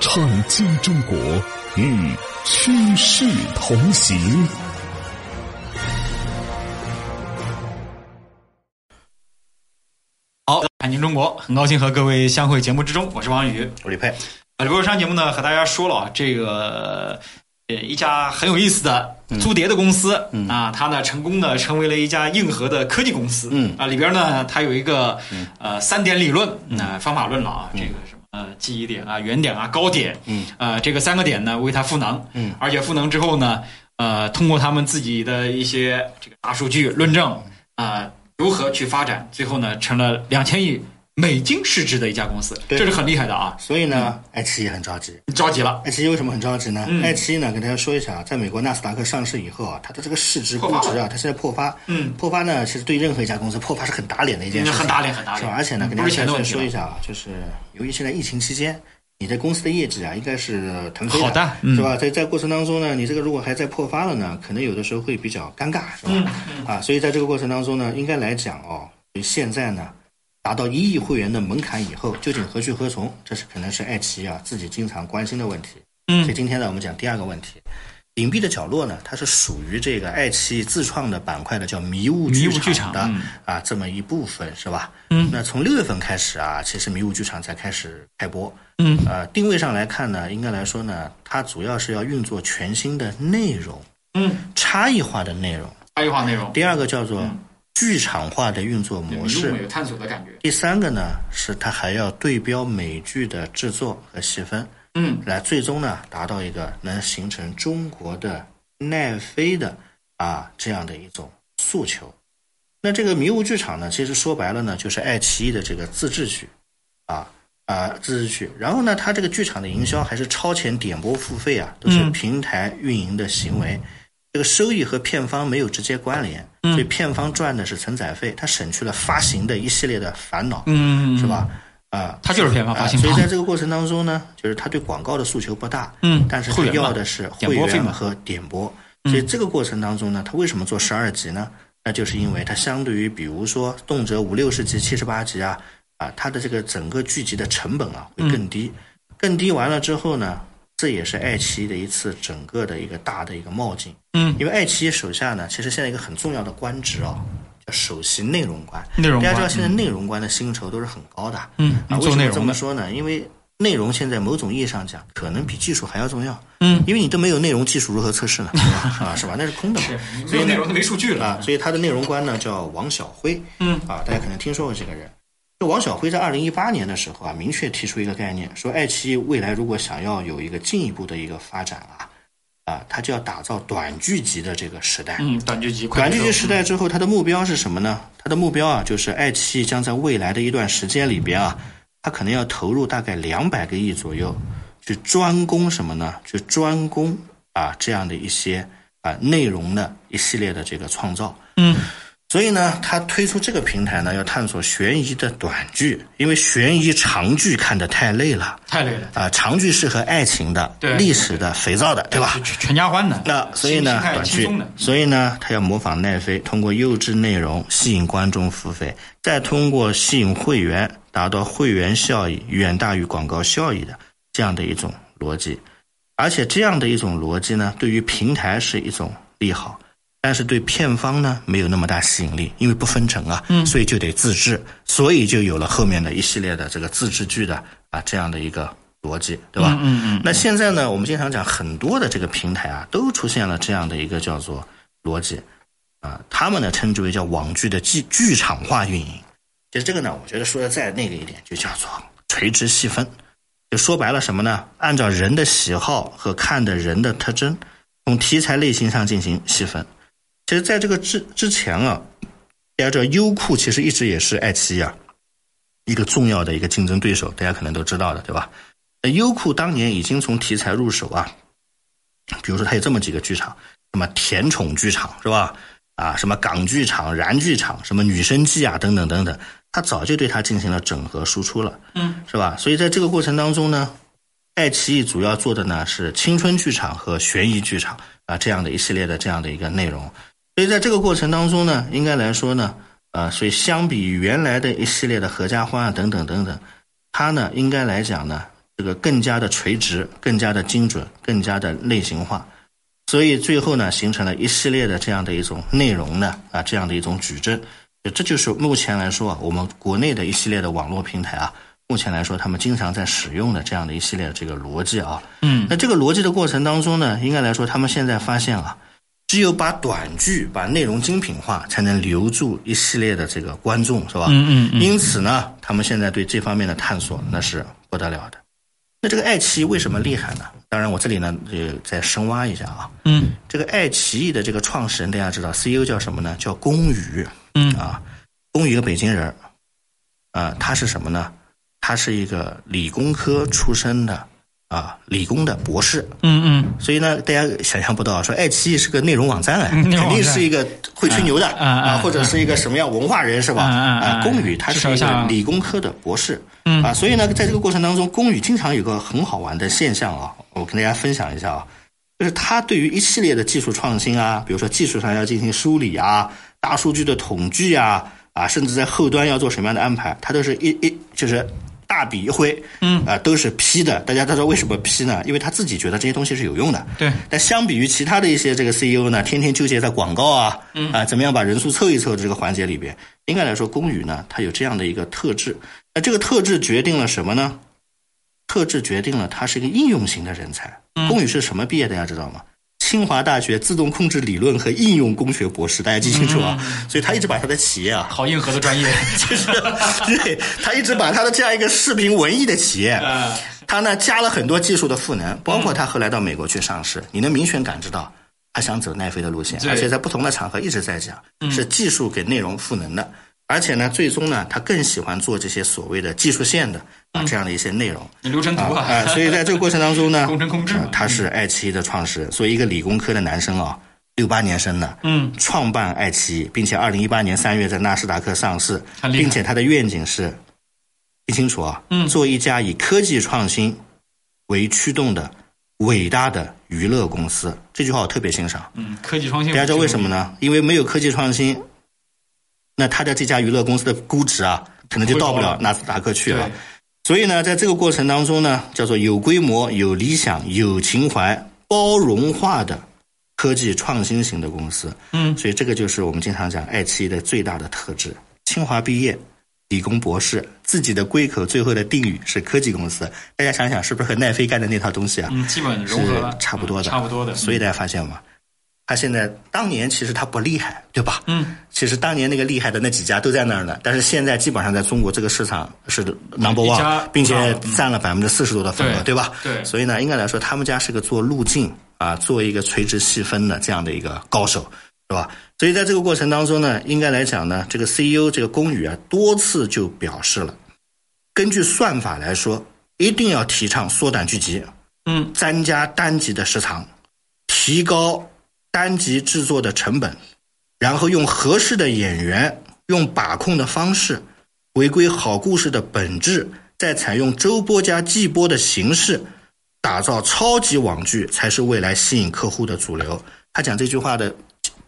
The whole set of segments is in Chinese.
创新中国与趋势同行。好，看新中国，很高兴和各位相会节目之中，我是王宇，我李佩。啊，李博上节目呢，和大家说了啊，这个呃一家很有意思的租碟的公司啊，它呢成功的成为了一家硬核的科技公司。嗯啊，里边呢它有一个呃三点理论，那方法论了啊，这个什么。呃，记忆点啊，原点啊，高点，嗯，呃，这个三个点呢，为它赋能，嗯，而且赋能之后呢，呃，通过他们自己的一些这个大数据论证，啊，如何去发展，最后呢，成了两千亿美金市值的一家公司，对这是很厉害的啊。所以呢，爱奇艺很着急。着急了，爱奇艺为什么很着急呢？嗯爱奇艺呢，跟大家说一下啊，在美国纳斯达克上市以后啊，它的这个市值估值啊，它现在破发。嗯破发呢，其实对任何一家公司破发是很打脸的一件事情，很打脸很打脸是吧？而且呢，嗯跟大家再不是钱的问题说一下啊，就是由于现在疫情期间。你的公司的业绩啊，应该是腾飞好的嗯是吧？在在过程当中呢，你这个如果还在破发了呢，可能有的时候会比较尴尬，是吧？嗯啊，所以在这个过程当中呢，应该来讲哦，现在呢，达到一亿会员的门槛以后，究竟何去何从？这是可能是爱奇艺啊自己经常关心的问题。嗯所以今天呢，我们讲第二个问题。隐蔽的角落呢，它是属于这个爱奇艺自创的板块的，叫迷雾剧剧场的嗯啊这么一部分，是吧？嗯那从六月份开始啊，其实迷雾剧场才开始开播。嗯呃，定位上来看呢，应该来说呢，它主要是要运作全新的内容，嗯，差异化的内容。差异化内容，第二个叫做剧场化的运作模式。有探索的感觉。第三个呢，是它还要对标美剧的制作和细分，嗯来最终呢达到一个能形成中国的奈飞的啊这样的一种诉求。那这个迷雾剧场呢，其实说白了呢，就是爱奇艺的这个自制剧，啊啊自制剧。然后呢，它这个剧场的营销还是超前点播付费啊，都是嗯平台运营的行为。这个收益和片方没有直接关联，嗯所以片方赚的是承载费，它省去了发行的一系列的烦恼，嗯，是？吧？啊，它就是片方发啊，行方所以在这个过程当中呢，就是他对广告的诉求不大，嗯但是他要的是会员和点播，所以这个过程当中呢，他为什么做十二集呢？那就是因为它相对于比如说动辄五六十集、七十八集啊，啊，它的这个整个剧集的成本啊会更低，更低完了之后呢，这也是爱奇艺的一次整个的一个大的一个冒进，嗯，因为爱奇艺手下呢，其实现在一个很重要的官职啊，叫首席内容官。内容官大家知道现在内容官的薪酬都是很高的，嗯啊，为什么这么说呢？因为内容现在某种意义上讲，可能比技术还要重要。嗯，因为你都没有内容，技术如何测试呢？对 吧啊，是吧？那是空的嘛。所以内容都没数据了啊，所以他的内容官呢叫王小辉。嗯啊，大家可能听说过这个人。就王晓辉在二零一八年的时候啊，明确提出一个概念，说爱奇艺未来如果想要有一个进一步的一个发展啊，啊，他就要打造短剧集的这个时代。嗯，短剧集，快短剧集时代之后，它的目标是什么呢？它的目标啊，就是爱奇艺将在未来的一段时间里边啊，它可能要投入大概两百个亿左右，去专攻什么呢？去专攻啊这样的一些啊内容的一系列的这个创造。嗯所以呢，他推出这个平台呢，要探索悬疑的短剧，因为悬疑长剧看得太累了。太累了，啊，长剧适合爱情的、对。历史的、肥皂的，对吧？全全家欢的，那所以呢短剧所以呢，他要模仿奈飞，通过优质内容吸引观众付费，再通过吸引会员，达到会员效益远大于广告效益的这样的一种逻辑。而且这样的一种逻辑呢，对于平台是一种利好，但是对片方呢没有那么大吸引力，因为不分成啊，所以就得自制，所以就有了后面的一系列的这个自制剧的啊这样的一个逻辑，对吧？嗯嗯那现在呢，我们经常讲很多的这个平台啊，都出现了这样的一个叫做逻辑啊，他们呢称之为叫网剧的剧剧场化运营。其实这个呢，我觉得说的再那个一点，就叫做垂直细分。就说白了什么呢？按照人的喜好和看的人的特征，从题材类型上进行细分。其实，在这个之之前啊，大家知道优酷其实一直也是爱奇艺啊一个重要的一个竞争对手，大家可能都知道的，对吧？那优酷当年已经从题材入手啊，比如说它有这么几个剧场，什么甜宠剧场是吧？啊，什么港剧场、燃剧场，什么女生记啊，等等等等，它早就对它进行了整合输出了，嗯，是吧？所以在这个过程当中呢，爱奇艺主要做的呢是青春剧场和悬疑剧场啊这样的一系列的这样的一个内容。所以在这个过程当中呢，应该来说呢，呃，所以相比于原来的一系列的合家欢啊等等等等，它呢应该来讲呢，这个更加的垂直、更加的精准、更加的类型化。所以最后呢，形成了一系列的这样的一种内容呢，啊，这样的一种矩阵，这就是目前来说啊，我们国内的一系列的网络平台啊，目前来说他们经常在使用的这样的一系列的这个逻辑啊，嗯，那这个逻辑的过程当中呢，应该来说他们现在发现啊，只有把短剧、把内容精品化，才能留住一系列的这个观众，是吧？嗯嗯嗯因此呢，他们现在对这方面的探索那是不得了的。那这个爱奇艺为什么厉害呢？当然，我这里呢也再深挖一下啊。嗯这个爱奇艺的这个创始人，大家知道，CEO 叫什么呢？叫龚宇嗯啊。龚宇一个北京人，啊，他是什么呢？他是一个理工科出身的啊，理工的博士。嗯嗯所以呢，大家想象不到，说爱奇艺是个内容网站哎，嗯 内容肯定是一个会吹牛的啊，嗯或者是一个什么样文化人是吧？啊，龚宇他是一个理工科的博士嗯啊，所以呢，在这个过程当中，龚宇经常有个很好玩的现象啊，我跟大家分享一下啊，就是他对于一系列的技术创新啊，比如说技术上要进行梳理啊，大数据的统计啊，啊，甚至在后端要做什么样的安排，他都是一一就是大笔一挥，嗯啊，都是批的。大家知道为什么批呢？因为他自己觉得这些东西是有用的。对，但相比于其他的一些这个 CEO 呢，天天纠结在广告啊，嗯啊，怎么样把人数凑一凑的这个环节里边，应该来说，龚宇呢，他有这样的一个特质。那这个特质决定了什么呢？特质决定了他是一个应用型的人才。嗯龚宇是什么毕业的？大家知道吗？清华大学自动控制理论和应用工学博士，大家记清楚啊。嗯。所以他一直把他的企业啊，好硬核的专业，就是对他一直把他的这样一个视频文艺的企业，呃，他呢加了很多技术的赋能，包括他后来到美国去上市，你能明显感知到他想走奈飞的路线，而且在不同的场合一直在讲，是技术给内容赋能的。而且呢，最终呢，他更喜欢做这些所谓的技术线的啊这样的一些内容流程图啊，所以在这个过程当中呢，工程控制呃他是爱奇艺的创始人，作为一个理工科的男生啊，六八年生的，嗯，创办爱奇艺，并且二零一八年三月在纳斯达克上市，并且他的愿景是，听清楚啊，嗯做一家以科技创新为驱动的伟大的娱乐公司。这句话我特别欣赏。嗯，科技创新，大家知道为什么？呢？因为没有科技创新，那他的这家娱乐公司的估值啊，可能就到不了纳斯达克去了。所以呢，在这个过程当中呢，叫做有规模、有理想、有情怀、包容化的科技创新型的公司。嗯，所以这个就是我们经常讲爱奇艺的最大的特质。清华毕业，理工博士，自己的归口最后的定语是科技公司。大家想想，是不是和奈飞干的那套东西啊？嗯，基本融合了，是差不多的，差不多的，所以大家发现吗？他现在当年其实他不厉害，对吧？嗯，其实当年那个厉害的那几家都在那儿呢，但是现在基本上在中国这个市场是 number one，并且嗯占了百分之四十多的份额，对对吧？对所以呢，应该来说，他们家是个做路径啊，做一个垂直细分的这样的一个高手，是吧？所以在这个过程当中呢，应该来讲呢，这个 CEO 这个龚宇啊，多次就表示了，根据算法来说，一定要提倡缩短剧集，嗯，增加单集的时长，提高单集制作的成本，然后用合适的演员，用把控的方式，回归好故事的本质，再采用周播加季播的形式，打造超级网剧，才是未来吸引客户的主流。他讲这句话的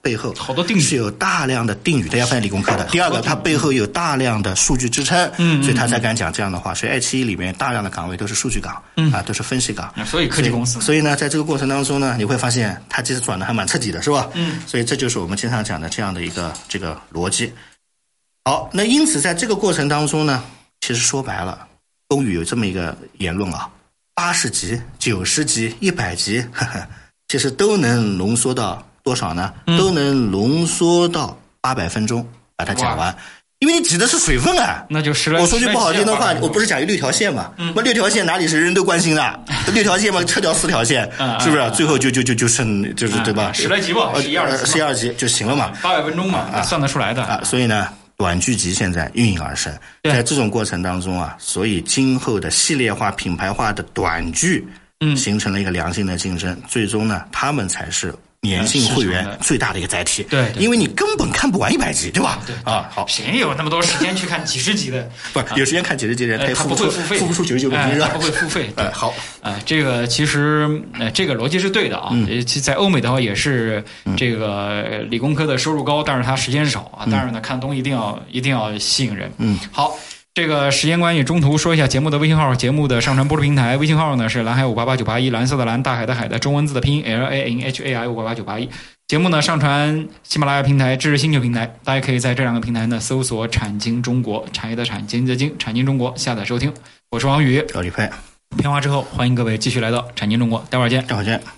背后，好多定语是有大量的定语，大家发现理工科的。第二个，它背后有大量的数据支撑，嗯所以他才敢讲这样的话。所以爱奇艺里面大量的岗位都是数据岗，嗯啊，都是分析岗。所以科技公司，所以呢，在这个过程当中呢，你会发现它其实转的还蛮彻底的，是吧？嗯，所以这就是我们经常讲的这样的一个这个逻辑。好，那因此在这个过程当中呢，其实说白了，龚宇有这么一个言论啊，八十级、九十级、一百级，呵呵，其实都能浓缩到多少呢？都能浓缩到八百分钟把它讲完，因为你指的是水分啊。那就十来。我说句不好听的话我不是讲有六条线嘛？那六条线哪里是人人都关心的？六条线嘛，撤掉四条线是不是？嗯最后就就就就剩就是对吧？嗯十来集吧一二十一二集就行了嘛。八百分钟嘛，算得出来的。啊，所以呢，短剧集现在应运而生。在这种过程当中啊，所以今后的系列化、品牌化的短剧，嗯形成了一个良性的竞争。最终呢，他们才是粘性会员的最大的一个载体。对对因为你根本看不完一百集，对吧？对啊，好，谁有那么多时间去看几十集的？不有时间看几十集的人，呃他不会付费，付不出九十九个金是吧哎他不？会付费。对哎，好，啊，这个其实呃，这个逻辑是对的啊。其实在欧美的话也是这个呃理工科的收入高，但是它时间少啊。但是呢，看东西一定要一定要吸引人。嗯，好。这个时间关系，中途说一下节目的微信号，节目的上传播出平台，微信号呢是蓝海五八八九八一，蓝色的蓝，大海的海的中文字的拼音 L A N H A I 五八八九八一。节目呢上传喜马拉雅平台、知识星球平台，大家可以在这两个平台呢搜索“产经中国”，产业的产，经济的经，产经中国下载收听。我是王宇，赵李佩，片花之后，欢迎各位继续来到产经中国，待会儿见。待会儿见。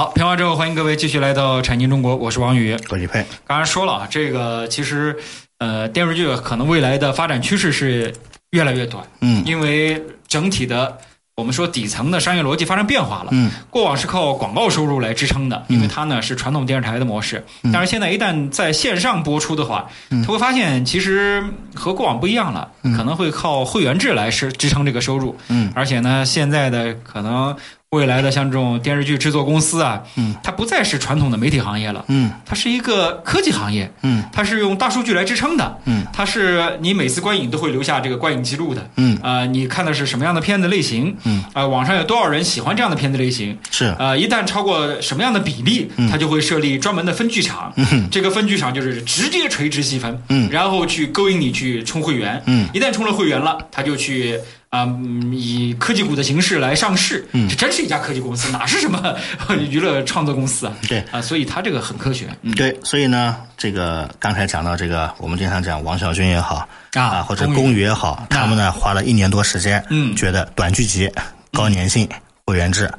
好，片花之后，欢迎各位继续来到产经中国，我是王宇。赵李佩，刚才说了啊，这个其实呃电视剧可能未来的发展趋势是越来越短，嗯因为整体的我们说底层的商业逻辑发生变化了。嗯过往是靠广告收入来支撑的，因为它呢是传统电视台的模式。嗯但是现在一旦在线上播出的话，他会发现其实和过往不一样了，可能会靠会员制来是支撑这个收入。嗯而且呢，现在的可能未来的像这种电视剧制作公司啊，嗯，它不再是传统的媒体行业了，嗯。它是一个科技行业，嗯。它是用大数据来支撑的，嗯，它是你每次观影都会留下这个观影记录的，嗯。啊、你看的是什么样的片子类型，嗯，啊、网上有多少人喜欢这样的片子类型，是。啊，一旦超过什么样的比例，它就会设立专门的分剧场。嗯。这个分剧场就是直接垂直细分，嗯。然后去勾引你去充会员。嗯。一旦充了会员了，他就去啊、嗯以科技股的形式来上市。嗯这真是一家科技公司，哪是什么 娱乐创作公司啊？对啊，所以它这个很科学。嗯，对，所以呢，这个刚才讲到这个，我们经常讲王小军也好啊或者龚宇也好，他们呢花了一年多时间，嗯觉得短剧集、高粘性、会员制，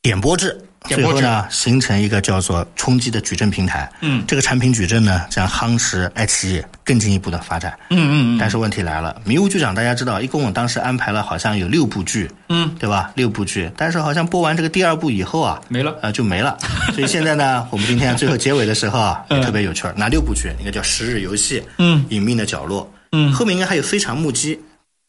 点播制最后呢形成一个叫做冲击的矩阵平台。嗯这个产品矩阵呢，将夯实爱奇艺更进一步的发展。嗯嗯嗯但是问题来了，迷雾剧场大家知道，一共我当时安排了好像有六部剧，嗯，对吧？六部剧，但是好像播完这个第二部以后啊，没了。呃，就没了。所以现在呢，我们今天最后结尾的时候啊，特别有趣儿。哪六部剧？应该叫《十日游戏》，嗯隐秘的角落，嗯后面应该还有《非常目击》。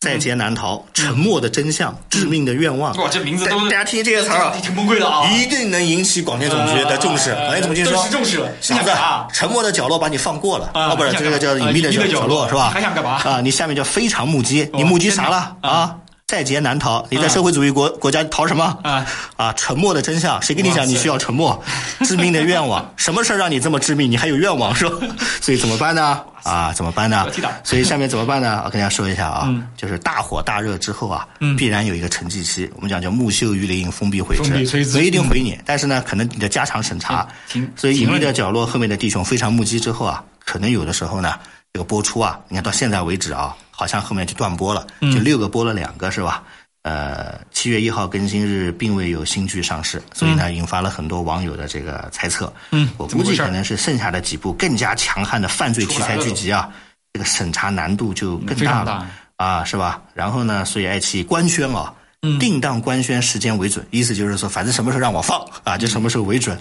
在劫难逃、沉默的真相、致命的愿望，哇，这名字都大大家听这些词儿啊，挺崩溃的啊！一定能引起广电总局的重视。呃广电总局说顿时重视了小子沉默的角落把你放过了啊哦，不是这个叫隐秘的角落落是吧？还想干嘛啊？你下面叫非常目击，你哦目击啥了啊？在劫难逃，你在社会主义国国家逃什么啊？啊！沉默的真相，谁跟你讲你需要沉默？致命的愿望，什么事儿让你这么致命？你还有愿望是吧？所以怎么办呢？啊，怎么办呢？所以下面怎么办呢？我跟大家说一下啊嗯，就是大火大热之后啊嗯，必然有一个沉寂期，我们讲叫木秀于林，风必回之，之不一定回你，但是呢，可能你的家常审查嗯，所以隐秘的角落后面的弟兄非常目击之后啊，可能有的时候呢，这个播出啊，你看到现在为止啊，好像后面就断播了，嗯就六个播了两个是吧？呃，七月一号更新日并未有新剧上市，所以呢，引发了很多网友的这个猜测。嗯我估计可能是剩下的几部更加强悍的犯罪题材剧集啊，这个审查难度就更大了。啊，是吧？然后呢，所以爱奇艺官宣啊，嗯定档官宣时间为准，意思就是说，反正什么时候让我放啊，就什么时候为准。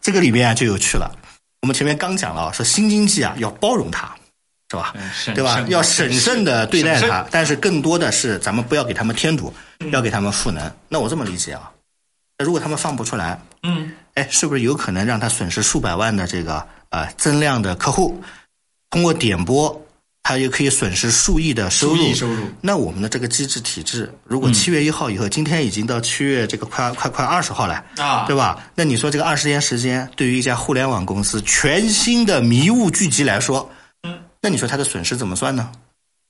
这个里面啊就有趣了。我们前面刚讲了啊，说新经济啊要包容它，是吧？对吧？要审慎的对待审它，但是更多的是咱们不要给他们添堵，嗯要给他们赋能。那我这么理解啊，那如果他们放不出来，嗯哎，是不是有可能让他损失数百万的这个呃增量的客户？通过点播，他也可以损失数亿的收入。收入那我们的这个机制体制，如果七月一号以后，今天已经到七月这个快快快二十号了，啊，对吧？那你说这个二十天时间，对于一家互联网公司全新的迷雾聚集来说，嗯，那你说它的损失怎么算呢？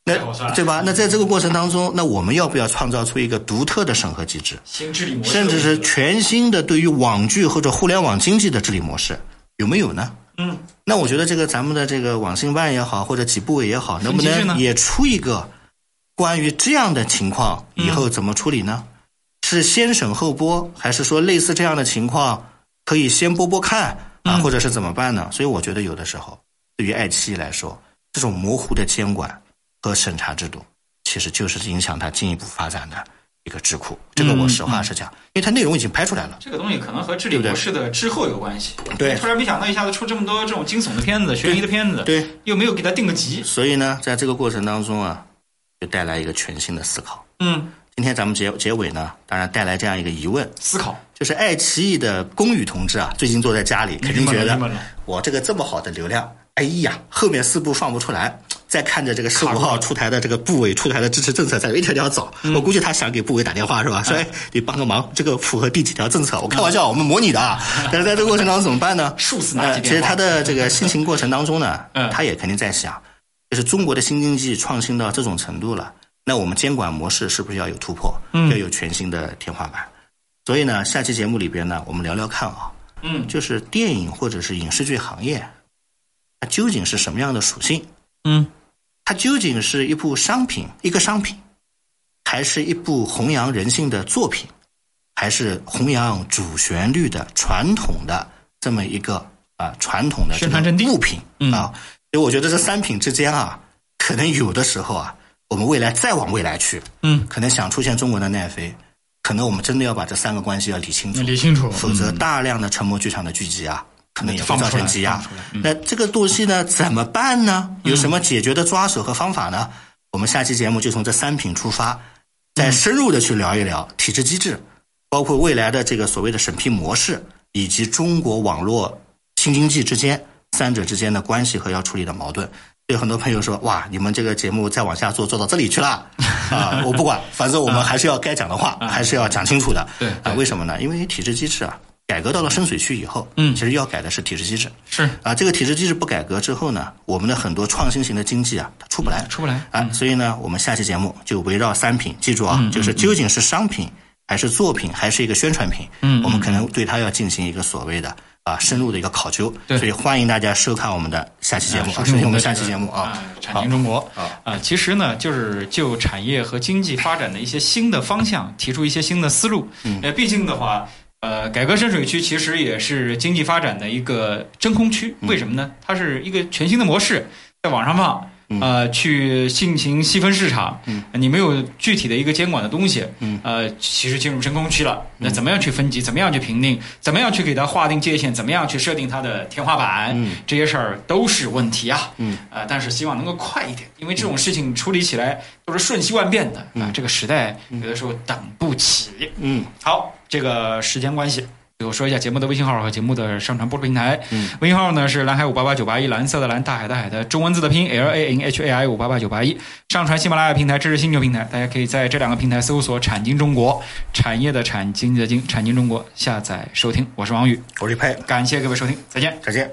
那对吧？那在这个过程当中，那我们要不要创造出一个独特的审核机制？甚至是全新的对于网剧或者互联网经济的治理模式，有没有呢？嗯那我觉得这个咱们的这个网信办也好，或者几部委也好，能不能也出一个关于这样的情况以后怎么处理呢？是先审后播，还是说类似这样的情况可以先播播看啊，嗯或者是怎么办呢？所以我觉得有的时候对于爱奇艺来说，这种模糊的监管和审查制度，其实就是影响它进一步发展的一个智库。这个我实话实讲，因为它内容已经拍出来了。这个东西可能和治理模式的滞后有关系。对突然没想到一下子出这么多这种惊悚的片子、悬疑的片子，对，又没有给它定个级。所以呢，在这个过程当中啊，就带来一个全新的思考。嗯，今天咱们结结尾呢，当然带来这样一个疑问，思考。就是爱奇艺的龚宇同志啊，最近坐在家里，肯定觉得我这个这么好的流量，哎呀，后面四步放不出来，再看着这个十五号出台的这个部委出台的支持政策，在一条条找，嗯我估计他想给部委打电话是吧？说哎，你帮个忙，这个符合第几条政策？我开玩笑，我们模拟的啊。但是在这个过程当中怎么办呢？其实他的这个心情过程当中呢嗯，他也肯定在想，就是中国的新经济创新到这种程度了，那我们监管模式是不是要有突破？嗯要有全新的天花板。所以呢，下期节目里边呢，我们聊聊看啊，嗯就是电影或者是影视剧行业，它究竟是什么样的属性？嗯。它究竟是一部商品，一个商品，还是一部弘扬人性的作品，还是弘扬主旋律的传统的这么一个啊传统的这个宣传阵地？物品？嗯。啊？所以我觉得这三品之间啊，可能有的时候啊，我们未来再往未来去，嗯，可能想出现中国的奈飞，可能我们真的要把这三个关系要理清楚，理清楚，否则大量的沉默剧场的聚集啊，可能也会造成积压那这个东西呢，怎么办呢？有什么解决的抓手和方法呢？我们下期节目就从这三品出发，再深入的去聊一聊体制机制，包括未来的这个所谓的审批模式，以及中国网络新经济之间三者之间的关系和要处理的矛盾。有很多朋友说：“哇，你们这个节目再往下做，做到这里去了 啊！”我不管，反正我们还是要该讲的话，还是要讲清楚的。对啊，为什么呢？因为体制机制啊，改革到了深水区以后，嗯。其实要改的是体制机制。是。啊，这个体制机制不改革之后呢，我们的很多创新型的经济啊，它出不来，出不来。啊。所以呢，我们下期节目就围绕三品，记住啊，嗯就是究竟是商品还是作品，还是一个宣传品，嗯我们可能对它要进行一个所谓的啊深入的一个考究。对。所以欢迎大家收看我们的下期节目，啊，收听我们下期节目啊。产经中国。好。啊，其实呢，就是就产业和经济发展的一些新的方向，提出一些新的思路。嗯。呃，毕竟的话，呃，改革深水区其实也是经济发展的一个真空区。嗯为什么呢？它是一个全新的模式，在网上放。呃，去进行细分市场，嗯，你没有具体的一个监管的东西，嗯，呃，其实进入真空区了。那怎么样去分级？怎么样去评定？怎么样去给它划定界限？怎么样去设定它的天花板？嗯，这些事儿都是问题啊。嗯，呃，但是希望能够快一点，因为这种事情处理起来都是瞬息万变的啊。这个时代有的时候等不起。嗯，好，这个时间关系。最后说一下节目的微信号和节目的上传播出平台。嗯，微信号呢是蓝海五八八九八一，蓝色的蓝，大海的海的中文字的拼 L A N H A I 五八八九八一。上传喜马拉雅平台，支持星球平台，大家可以在这两个平台搜索“产经中国”，产业的产，经济的经，产经中国下载收听。我是王宇，我是佩，感谢各位收听，再见。再见。